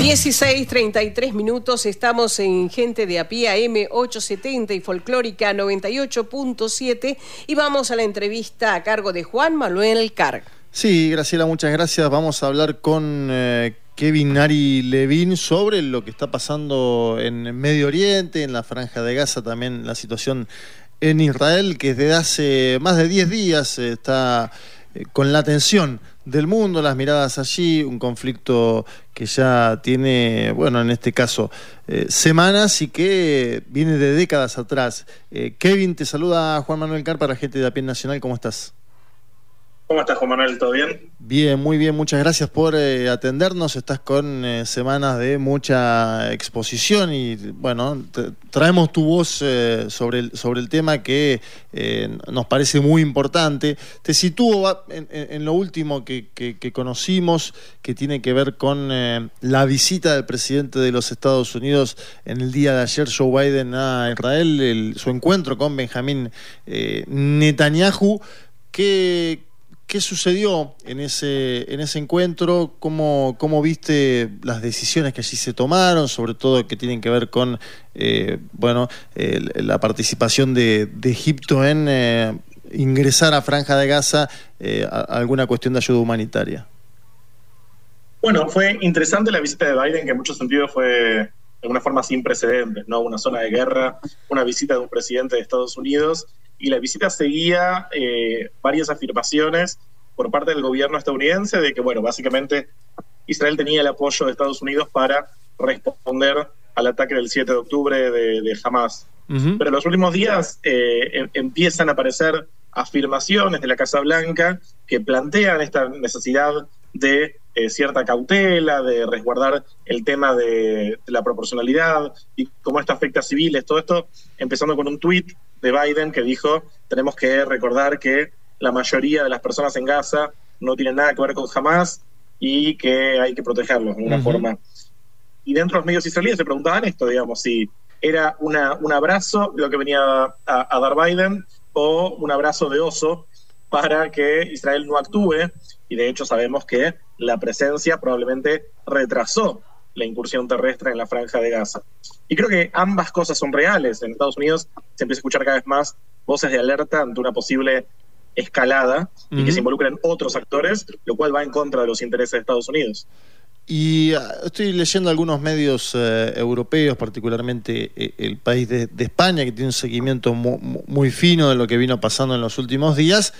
16.33 minutos, estamos en Gente de a M870 y Folclórica 98.7 y vamos a la entrevista a cargo de Juan Manuel Carg. Sí, Graciela, muchas gracias. Vamos a hablar con eh, Kevin Ari Levin sobre lo que está pasando en Medio Oriente, en la Franja de Gaza, también la situación en Israel, que desde hace más de 10 días está eh, con la atención del mundo, las miradas allí, un conflicto que ya tiene, bueno, en este caso, eh, semanas y que viene de décadas atrás. Eh, Kevin, te saluda Juan Manuel Car para Gente de a Nacional, ¿cómo estás? ¿Cómo estás, Juan Manuel? ¿Todo bien? Bien, muy bien. Muchas gracias por eh, atendernos. Estás con eh, semanas de mucha exposición y, bueno, traemos tu voz eh, sobre, el, sobre el tema que nos parece muy importante. Te sitúo en, lo último que, conocimos, que tiene que ver con la visita del presidente de los Estados Unidos en el día de ayer, Joe Biden, a Israel, su encuentro con Benjamín Netanyahu. ¿Qué, ¿Qué sucedió en ese, en ese encuentro? ¿Cómo, ¿Cómo viste las decisiones que allí se tomaron, sobre todo que tienen que ver con eh, bueno, la participación de, Egipto en eh, ingresar a Franja de Gaza eh, alguna cuestión de ayuda humanitaria? Bueno, fue interesante la visita de Biden, que en muchos sentidos fue de alguna forma sin precedentes, ¿no? Una zona de guerra, una visita de un presidente de Estados Unidos y la visita seguía eh, varias afirmaciones por parte del gobierno estadounidense de que, bueno, básicamente Israel tenía el apoyo de Estados Unidos para responder al ataque del 7 de octubre de, Hamas. Pero en los últimos días eh, em, empiezan a aparecer afirmaciones de la Casa Blanca que plantean esta necesidad de eh, cierta cautela, de resguardar el tema de, de, la proporcionalidad y cómo esto afecta a civiles, todo esto empezando con un tuit de Biden que dijo, tenemos que recordar que la mayoría de las personas en Gaza no tienen nada que ver con Hamas y que hay que protegerlos de alguna forma. Y dentro de los medios israelíes se preguntaban esto, digamos, si era una, un abrazo lo que venía a, a dar Biden o un abrazo de oso para que Israel no actúe. Y de hecho sabemos que la presencia probablemente retrasó la incursión terrestre en la franja de Gaza. Y creo que ambas cosas son reales. En Estados Unidos se empieza a escuchar cada vez más voces de alerta ante una posible escalada y que se involucren otros actores, lo cual va en contra de los intereses de Estados Unidos. Y ah, estoy leyendo algunos medios eh, europeos, particularmente eh, el país de, España, que tiene un seguimiento muy, fino de lo que vino pasando en los últimos días.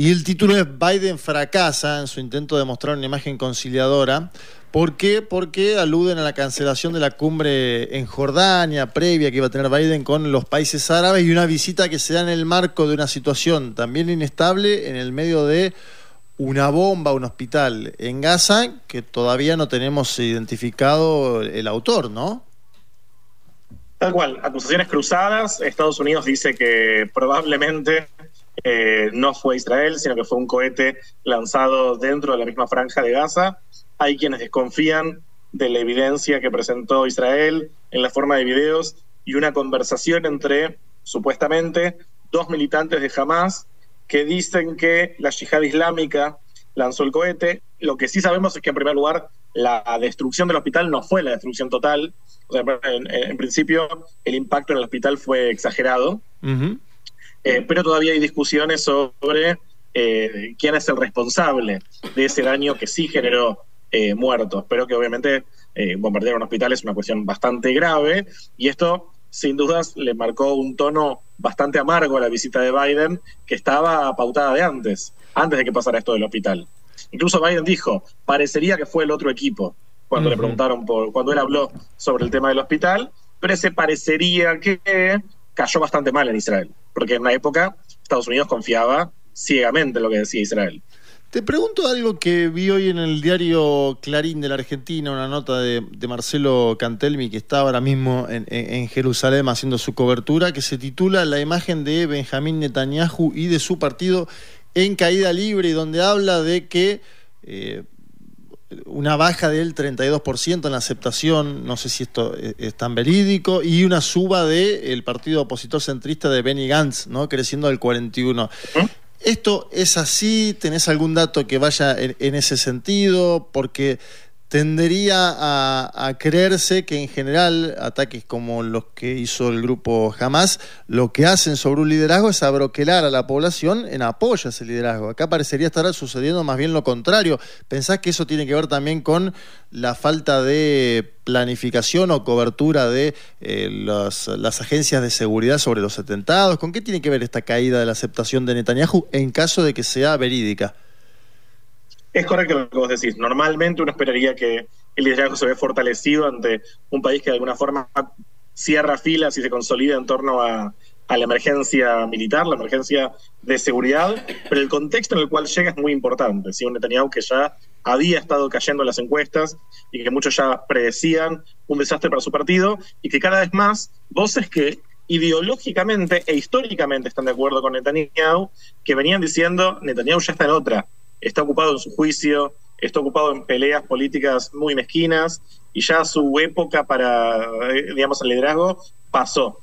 Y el título es Biden fracasa en su intento de mostrar una imagen conciliadora. ¿Por qué? Porque aluden a la cancelación de la cumbre en Jordania previa que iba a tener Biden con los países árabes y una visita que se da en el marco de una situación también inestable en el medio de una bomba, un hospital en Gaza que todavía no tenemos identificado el autor, ¿no? Tal cual, acusaciones cruzadas. Estados Unidos dice que probablemente eh, no fue Israel, sino que fue un cohete lanzado dentro de la misma franja de Gaza. Hay quienes desconfían de la evidencia que presentó Israel en la forma de videos y una conversación entre, supuestamente, dos militantes de Hamas que dicen que la yihad islámica lanzó el cohete. Lo que sí sabemos es que, en primer lugar, la destrucción del hospital no fue la destrucción total. en, principio, el impacto en el hospital fue exagerado. Eh, pero todavía hay discusiones sobre eh, quién es el responsable de ese daño que sí generó eh, muertos, pero que obviamente bombardear un hospital es una cuestión bastante grave y esto sin dudas le marcó un tono bastante amargo a la visita de Biden que estaba pautada de antes, antes de que pasara esto del hospital. Incluso Biden dijo, parecería que fue el otro equipo cuando le preguntaron por, cuando él habló sobre el tema del hospital, pero ese parecería que cayó bastante mal en Israel, porque en una época Estados Unidos confiaba ciegamente en lo que decía Israel. Te pregunto algo que vi hoy en el diario Clarín de la Argentina, una nota de, Marcelo Cantelmi, que está ahora mismo en, Jerusalén haciendo su cobertura, que se titula La imagen de Benjamín Netanyahu y de su partido en caída libre, donde habla de que eh, una baja del 32% en la aceptación, no sé si esto es, tan verídico, y una suba del partido opositor centrista de Benny Gantz, ¿no? creciendo al 41%. ¿Esto es así? ¿Tenés algún dato que vaya en, ese sentido? Porque tendería a, creerse que en general ataques como los que hizo el grupo Hamas, lo que hacen sobre un liderazgo es abroquelar a la población en apoyo a ese liderazgo. Acá parecería estar sucediendo más bien lo contrario. ¿Pensás que eso tiene que ver también con la falta de planificación o cobertura de eh, las agencias de seguridad sobre los atentados? ¿Con qué tiene que ver esta caída de la aceptación de Netanyahu en caso de que sea verídica? Es correcto lo que vos decís. Normalmente uno esperaría que el liderazgo se ve fortalecido ante un país que de alguna forma cierra filas y se consolida en torno a, la emergencia militar, la emergencia de seguridad, pero el contexto en el cual llega es muy importante. Si Un Netanyahu que ya había estado cayendo en las encuestas y que muchos ya predecían un desastre para su partido y que cada vez más voces que ideológicamente e históricamente están de acuerdo con Netanyahu, que venían diciendo Netanyahu ya está en otra, está ocupado en su juicio, está ocupado en peleas políticas muy mezquinas y ya su época para, eh, digamos, el liderazgo pasó.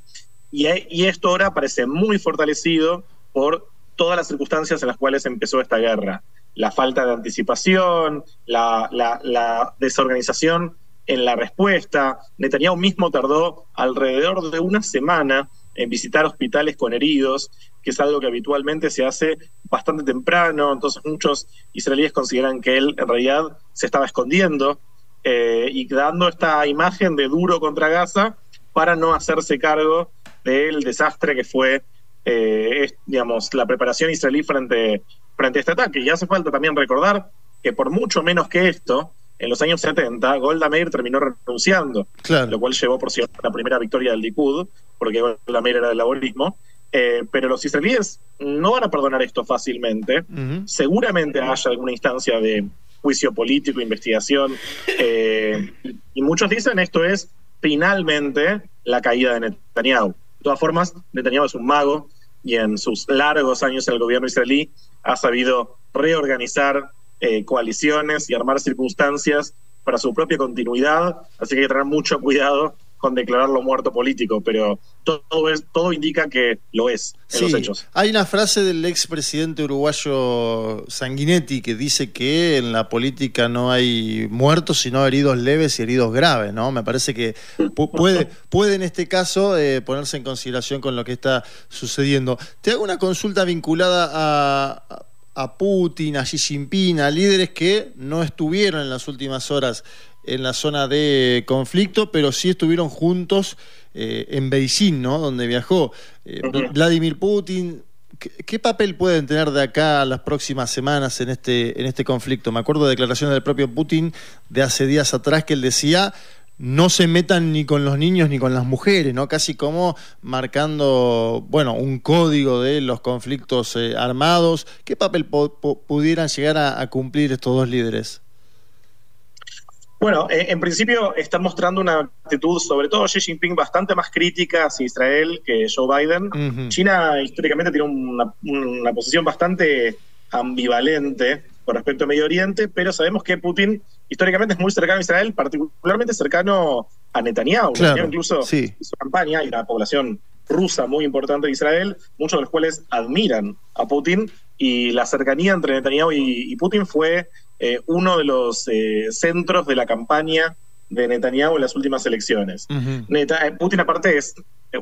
Y, esto ahora parece muy fortalecido por todas las circunstancias en las cuales empezó esta guerra. La falta de anticipación, la desorganización en la respuesta. Netanyahu mismo tardó alrededor de una semana en visitar hospitales con heridos, que es algo que habitualmente se hace bastante temprano, entonces muchos israelíes consideran que él en realidad se estaba escondiendo eh, y dando esta imagen de duro contra Gaza para no hacerse cargo del desastre que fue, eh, digamos, la preparación israelí frente, frente a este ataque. Y hace falta también recordar que por mucho menos que esto, en los años 70, Golda Meir terminó renunciando, lo cual llevó, por cierto, a la primera victoria del Likud, porque Golda Meir era del laborismo. Eh, pero los israelíes no van a perdonar esto fácilmente. Seguramente haya alguna instancia de juicio político, investigación. Eh, y muchos dicen esto es finalmente la caída de Netanyahu. De todas formas, Netanyahu es un mago y en sus largos años en el gobierno israelí ha sabido reorganizar eh, coaliciones y armar circunstancias para su propia continuidad, así que hay que tener mucho cuidado con declararlo muerto político, pero todo, es, todo indica que lo es en los hechos. Hay una frase del expresidente uruguayo Sanguinetti que dice que en la política no hay muertos, sino heridos leves y heridos graves, ¿no? Me parece que puede, puede en este caso eh, ponerse en consideración con lo que está sucediendo. Te hago una consulta vinculada a, a Putin, a Xi Jinping, a líderes que no estuvieron en las últimas horas en la zona de conflicto, pero sí estuvieron juntos eh, en Beijing, ¿no? Donde viajó eh, Vladimir Putin. ¿Qué, papel pueden tener de acá las próximas semanas en este, en este conflicto? Me acuerdo de declaraciones del propio Putin de hace días atrás que él decía no se metan ni con los niños ni con las mujeres, ¿no? Casi como marcando, bueno, un código de los conflictos eh, armados. ¿Qué papel pudieran llegar a, cumplir estos dos líderes? Bueno, eh, en principio están mostrando una actitud, sobre todo Xi Jinping, bastante más crítica hacia Israel que Joe Biden. China históricamente tiene una, una posición bastante ambivalente con respecto a Medio Oriente, pero sabemos que Putin históricamente es muy cercano a Israel, particularmente cercano a Netanyahu. incluso sí. su campaña y una población rusa muy importante de Israel, muchos de los cuales admiran a Putin y la cercanía entre Netanyahu y, Putin fue eh, uno de los eh, centros de la campaña de Netanyahu en las últimas elecciones. Eh, Putin aparte es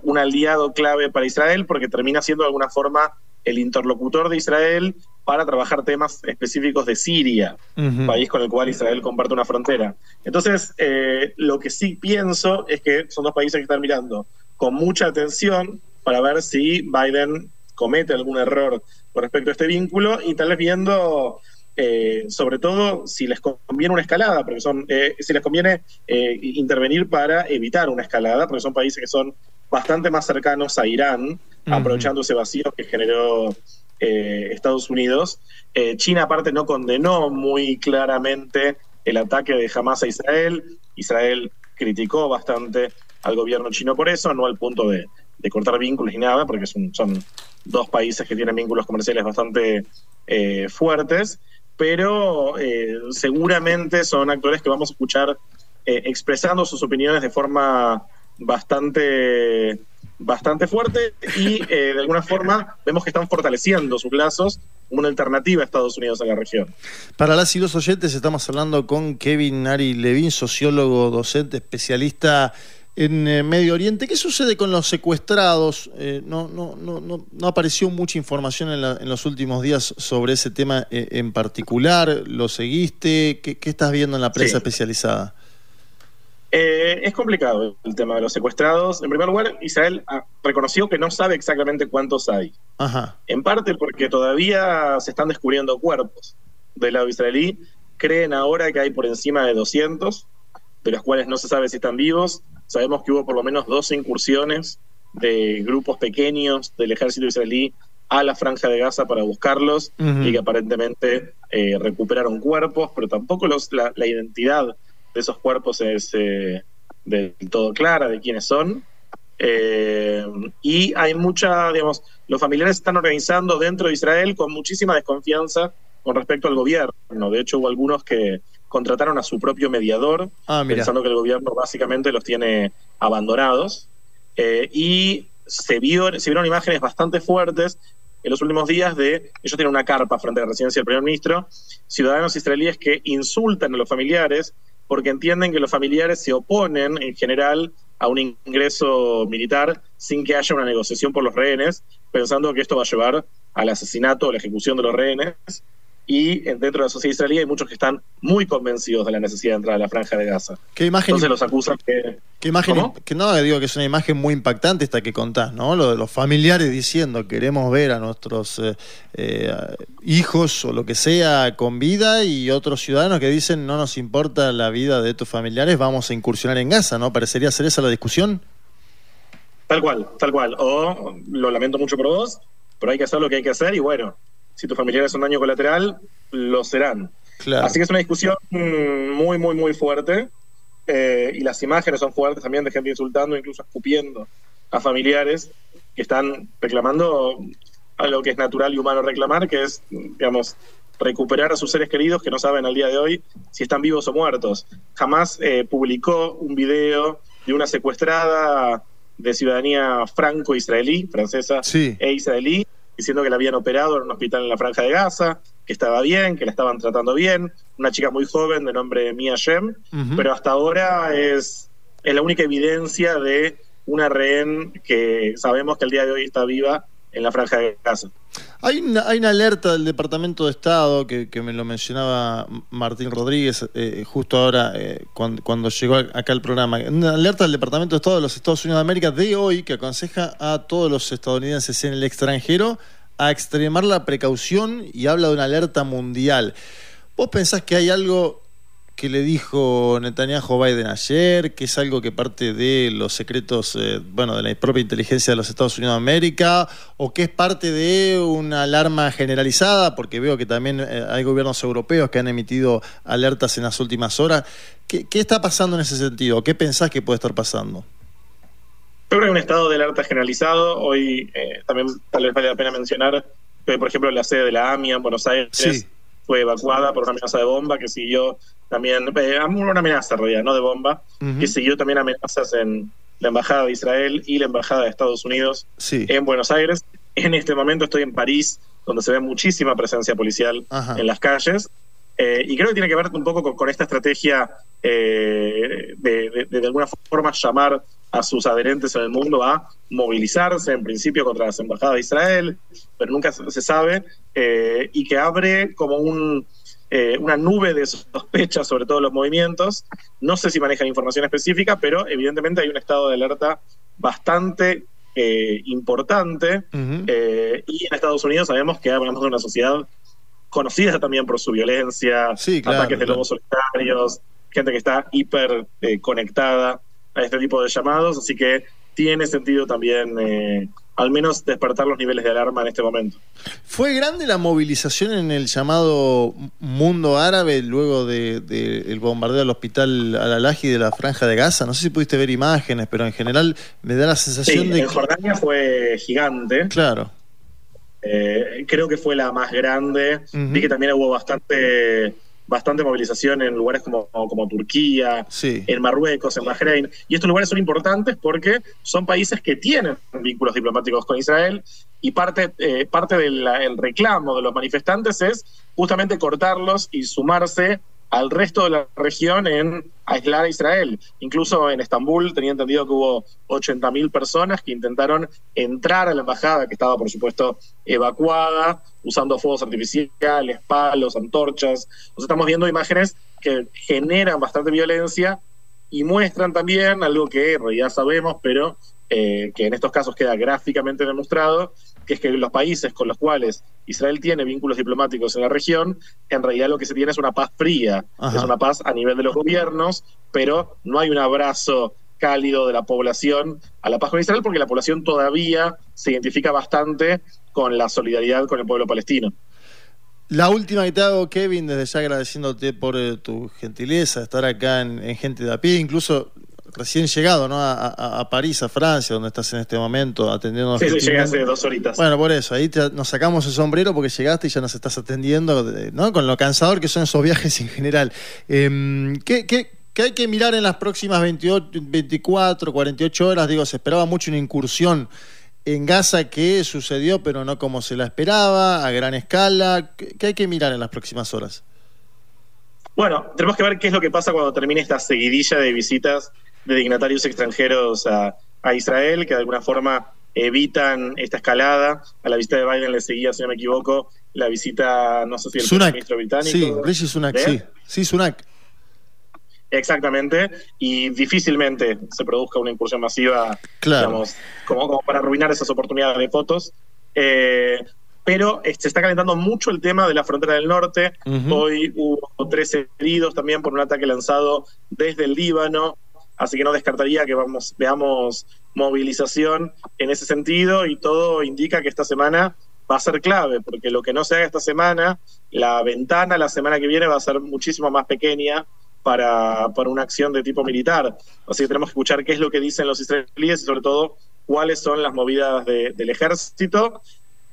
un aliado clave para Israel porque termina siendo de alguna forma el interlocutor de Israel para trabajar temas específicos de Siria, país con el cual Israel comparte una frontera. Entonces, eh, lo que sí pienso es que son dos países que están mirando con mucha atención para ver si Biden comete algún error con respecto a este vínculo y tal vez viendo eh, sobre todo si les conviene una escalada, porque son, eh, si les conviene intervenir para evitar una escalada, porque son países que son bastante más cercanos a Irán, aprovechando ese vacío que generó eh, Estados Unidos. Eh, China aparte no condenó muy claramente el ataque de Hamas a Israel. Israel criticó bastante al gobierno chino por eso, no al punto de, cortar vínculos ni nada, porque son, son, dos países que tienen vínculos comerciales bastante eh, fuertes, pero seguramente son actores que vamos a escuchar expresando sus opiniones de forma bastante, bastante fuerte y eh, de alguna forma vemos que están fortaleciendo sus lazos una alternativa a Estados Unidos en la región. Para las y los oyentes estamos hablando con Kevin Ari Levin, sociólogo, docente, especialista en eh, Medio Oriente. ¿Qué sucede con los secuestrados? Eh, no, no, no, no, apareció mucha información en, los últimos días sobre ese tema eh, en particular. ¿Lo seguiste? ¿Qué, estás viendo en la prensa especializada? Es complicado el tema de los secuestrados. En primer lugar, Israel reconoció que no sabe exactamente cuántos hay. Ajá. En parte porque todavía se están descubriendo cuerpos del lado israelí. Creen ahora que hay por encima de 200, de los cuales no se sabe si están vivos. Sabemos que hubo por lo menos dos incursiones de grupos pequeños del ejército israelí a la franja de Gaza para buscarlos y que aparentemente eh, recuperaron cuerpos, pero tampoco los, la, identidad de esos cuerpos es eh, del todo clara de quiénes son. Eh, y hay mucha, digamos, los familiares están organizando dentro de Israel con muchísima desconfianza con respecto al gobierno. De hecho, hubo algunos que contrataron a su propio mediador, ah, pensando que el gobierno básicamente los tiene abandonados. Eh, y se, vio, se vieron imágenes bastante fuertes en los últimos días de, ellos tienen una carpa frente a la residencia del primer ministro, ciudadanos israelíes que insultan a los familiares porque entienden que los familiares se oponen en general a un ingreso militar sin que haya una negociación por los rehenes, pensando que esto va a llevar al asesinato o la ejecución de los rehenes y dentro de la sociedad israelí hay muchos que están muy convencidos de la necesidad de entrar a la franja de Gaza. ¿Qué imagen, Entonces los acusan que... ¿Qué imagen? Que no, digo que es una imagen muy impactante esta que contás, ¿no? Lo de los familiares diciendo queremos ver a nuestros eh, eh, hijos o lo que sea con vida y otros ciudadanos que dicen no nos importa la vida de tus familiares, vamos a incursionar en Gaza, ¿no? ¿Parecería ser esa la discusión? Tal cual, tal cual. O lo lamento mucho por vos, pero hay que hacer lo que hay que hacer y bueno, si tus familiares son daño colateral, lo serán. Así que es una discusión muy, muy, muy fuerte. Eh, y las imágenes son fuertes también de gente insultando, incluso escupiendo a familiares que están reclamando algo que es natural y humano reclamar, que es, digamos, recuperar a sus seres queridos que no saben al día de hoy si están vivos o muertos. Jamás eh, publicó un video de una secuestrada de ciudadanía franco-israelí, francesa e israelí, diciendo que la habían operado en un hospital en la Franja de Gaza, que estaba bien, que la estaban tratando bien, una chica muy joven de nombre Mia Shem, pero hasta ahora es, es la única evidencia de una rehén que sabemos que el día de hoy está viva en la franja de Gaza. Hay una, alerta del Departamento de Estado que, me lo mencionaba Martín Rodríguez eh, justo ahora eh, cuando, llegó acá al programa. Una alerta del Departamento de Estado de los Estados Unidos de América de hoy que aconseja a todos los estadounidenses en el extranjero a extremar la precaución y habla de una alerta mundial. ¿Vos pensás que hay algo que le dijo Netanyahu Biden ayer, que es algo que parte de los secretos, eh, bueno, de la propia inteligencia de los Estados Unidos de América, o que es parte de una alarma generalizada, porque veo que también eh, hay gobiernos europeos que han emitido alertas en las últimas horas. ¿Qué, está pasando en ese sentido? ¿Qué pensás que puede estar pasando? Yo creo que hay un estado de alerta generalizado. Hoy eh, también tal vez vale la pena mencionar que, por ejemplo, la sede de la AMIA en Buenos Aires fue evacuada por una amenaza de bomba que siguió también, eh, una amenaza en realidad, no de bomba, que siguió también amenazas en la Embajada de Israel y la Embajada de Estados Unidos en Buenos Aires. En este momento estoy en París, donde se ve muchísima presencia policial en las calles. Eh, y creo que tiene que ver un poco con, esta estrategia eh, de, de, alguna forma llamar a sus adherentes en el mundo a movilizarse, en principio contra las embajadas de Israel, pero nunca se sabe, y que abre como un, eh, una nube de sospechas sobre todos los movimientos. No sé si manejan información específica, pero evidentemente hay un estado de alerta bastante eh, importante. Eh, y en Estados Unidos sabemos que hablamos de una sociedad conocida también por su violencia, ataques de lobos solitarios, gente que está hiper conectada a este tipo de llamados. Así que tiene sentido también eh, al menos despertar los niveles de alarma en este momento. ¿Fue grande la movilización en el llamado mundo árabe luego del de, bombardeo al hospital Al-Alaji de la Franja de Gaza? No sé si pudiste ver imágenes, pero en general me da la sensación de... En Jordania fue gigante. Claro. Eh, creo que fue la más grande. Vi que también hubo bastante bastante movilización en lugares como, como Turquía, en Marruecos, en Bahrein. Y estos lugares son importantes porque son países que tienen vínculos diplomáticos con Israel y parte, eh, parte del reclamo de los manifestantes es justamente cortarlos y sumarse al resto de la región en aislar a Israel. Incluso en Estambul tenía entendido que hubo 80.000 personas que intentaron entrar a la embajada, que estaba por supuesto evacuada, usando fuegos artificiales, palos, antorchas. Nos estamos viendo imágenes que generan bastante violencia y muestran también algo que ya sabemos, pero eh, que en estos casos queda gráficamente demostrado, que es que los países con los cuales Israel tiene vínculos diplomáticos en la región, en realidad lo que se tiene es una paz fría, es una paz a nivel de los gobiernos, pero no hay un abrazo cálido de la población a la paz con Israel porque la población todavía se identifica bastante con la solidaridad con el pueblo palestino. La última que te hago, Kevin, desde ya agradeciéndote por eh, tu gentileza, estar acá en, en Gente de a pie, incluso recién llegado ¿no? A, París, a Francia, donde estás en este momento atendiendo. Sí, sí, llegué hace dos horitas. Bueno, por eso, ahí nos sacamos el sombrero porque llegaste y ya nos estás atendiendo, ¿no? Con lo cansador que son esos viajes en general. Em, ¿qué, qué, hay que mirar en las próximas 28, 24, 48 horas? Digo, se esperaba mucho una incursión en Gaza que sucedió, pero no como se la esperaba, a gran escala. ¿Qué hay que mirar en las próximas horas? Bueno, tenemos que ver qué es lo que pasa cuando termine esta seguidilla de visitas de dignatarios extranjeros a, Israel, que de alguna forma evitan esta escalada. A la visita de Biden le seguía, si no me equivoco, la visita, no sé si el ministro británico. Sí, Rishi Sunak, sí. Sí, Sunak. Exactamente, y difícilmente se produzca una incursión masiva, digamos, como, para arruinar esas oportunidades de fotos. Eh, pero eh, se está calentando mucho el tema de la frontera del norte. Hoy hubo tres heridos también por un ataque lanzado desde el Líbano así que no descartaría que vamos, veamos movilización en ese sentido y todo indica que esta semana va a ser clave, porque lo que no se haga esta semana, la ventana la semana que viene va a ser muchísimo más pequeña para, para una acción de tipo militar. Así que tenemos que escuchar qué es lo que dicen los israelíes y sobre todo cuáles son las movidas del ejército.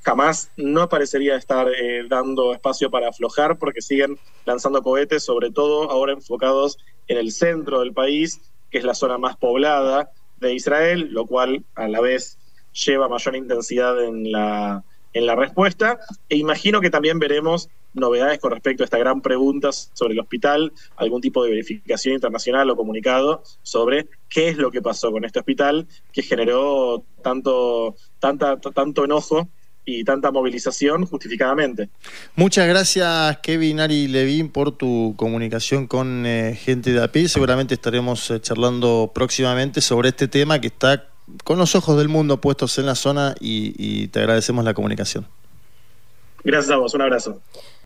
Jamás no parecería estar eh, dando espacio para aflojar porque siguen lanzando cohetes, sobre todo ahora enfocados en el centro del país que es la zona más poblada de Israel, lo cual a la vez lleva mayor intensidad en la, en la respuesta. E imagino que también veremos novedades con respecto a esta gran pregunta sobre el hospital, algún tipo de verificación internacional o comunicado sobre qué es lo que pasó con este hospital que generó tanto, tanto enojo y tanta movilización justificadamente. Muchas gracias Kevin Ari Levin por tu comunicación con eh, gente de API. Seguramente estaremos eh, charlando próximamente sobre este tema que está con los ojos del mundo puestos en la zona y, y te agradecemos la comunicación. Gracias a vos, un abrazo.